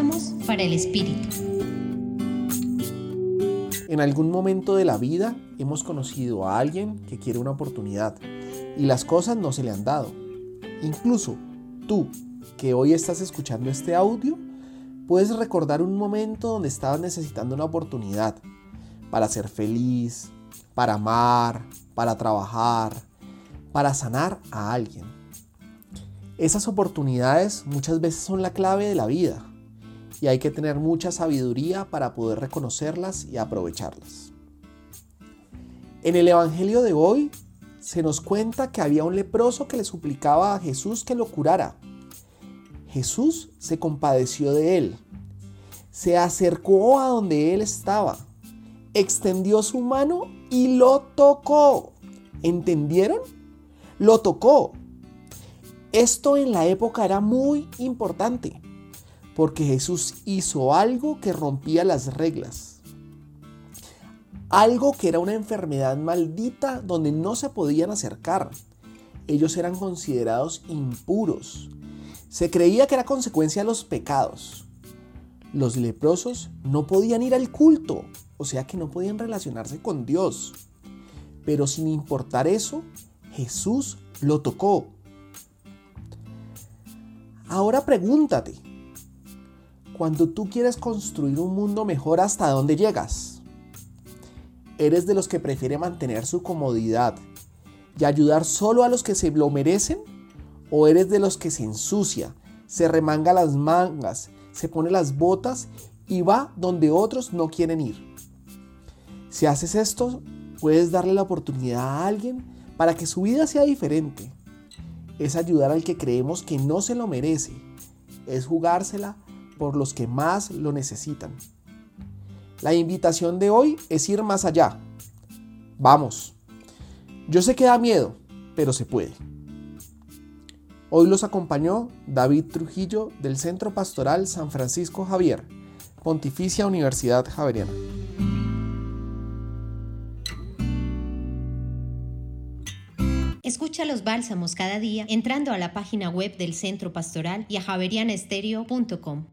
Bálsamos para el Espíritu. En algún momento de la vida hemos conocido a alguien que quiere una oportunidad y las cosas no se le han dado. Incluso tú, que hoy estás escuchando este audio, puedes recordar un momento donde estabas necesitando una oportunidad para ser feliz, para amar, para trabajar, para sanar a alguien. Esas oportunidades muchas veces son la clave de la vida y hay que tener mucha sabiduría para poder reconocerlas y aprovecharlas. En el Evangelio de hoy se nos cuenta que había un leproso que le suplicaba a Jesús que lo curara. Jesús se compadeció de él, se acercó a donde él estaba, extendió su mano y lo tocó. ¿Entendieron? Lo tocó. Esto en la época era muy importante, porque Jesús hizo algo que rompía las reglas. Algo que era una enfermedad maldita donde no se podían acercar. Ellos eran considerados impuros. Se creía que era consecuencia de los pecados. Los leprosos no podían ir al culto, o sea que no podían relacionarse con Dios. Pero sin importar eso, Jesús lo tocó. Ahora pregúntate, cuando tú quieres construir un mundo mejor, ¿hasta dónde llegas? ¿Eres de los que prefiere mantener su comodidad y ayudar solo a los que se lo merecen? ¿O eres de los que se ensucia, se remanga las mangas, se pone las botas y va donde otros no quieren ir? Si haces esto, puedes darle la oportunidad a alguien para que su vida sea diferente. Es ayudar al que creemos que no se lo merece. Es jugársela por los que más lo necesitan. La invitación de hoy es ir más allá. Vamos. Yo sé que da miedo, pero se puede. Hoy los acompañó David Trujillo del Centro Pastoral San Francisco Javier, Pontificia Universidad Javeriana. Escucha los bálsamos cada día entrando a la página web del Centro Pastoral y a javerianestereo.com.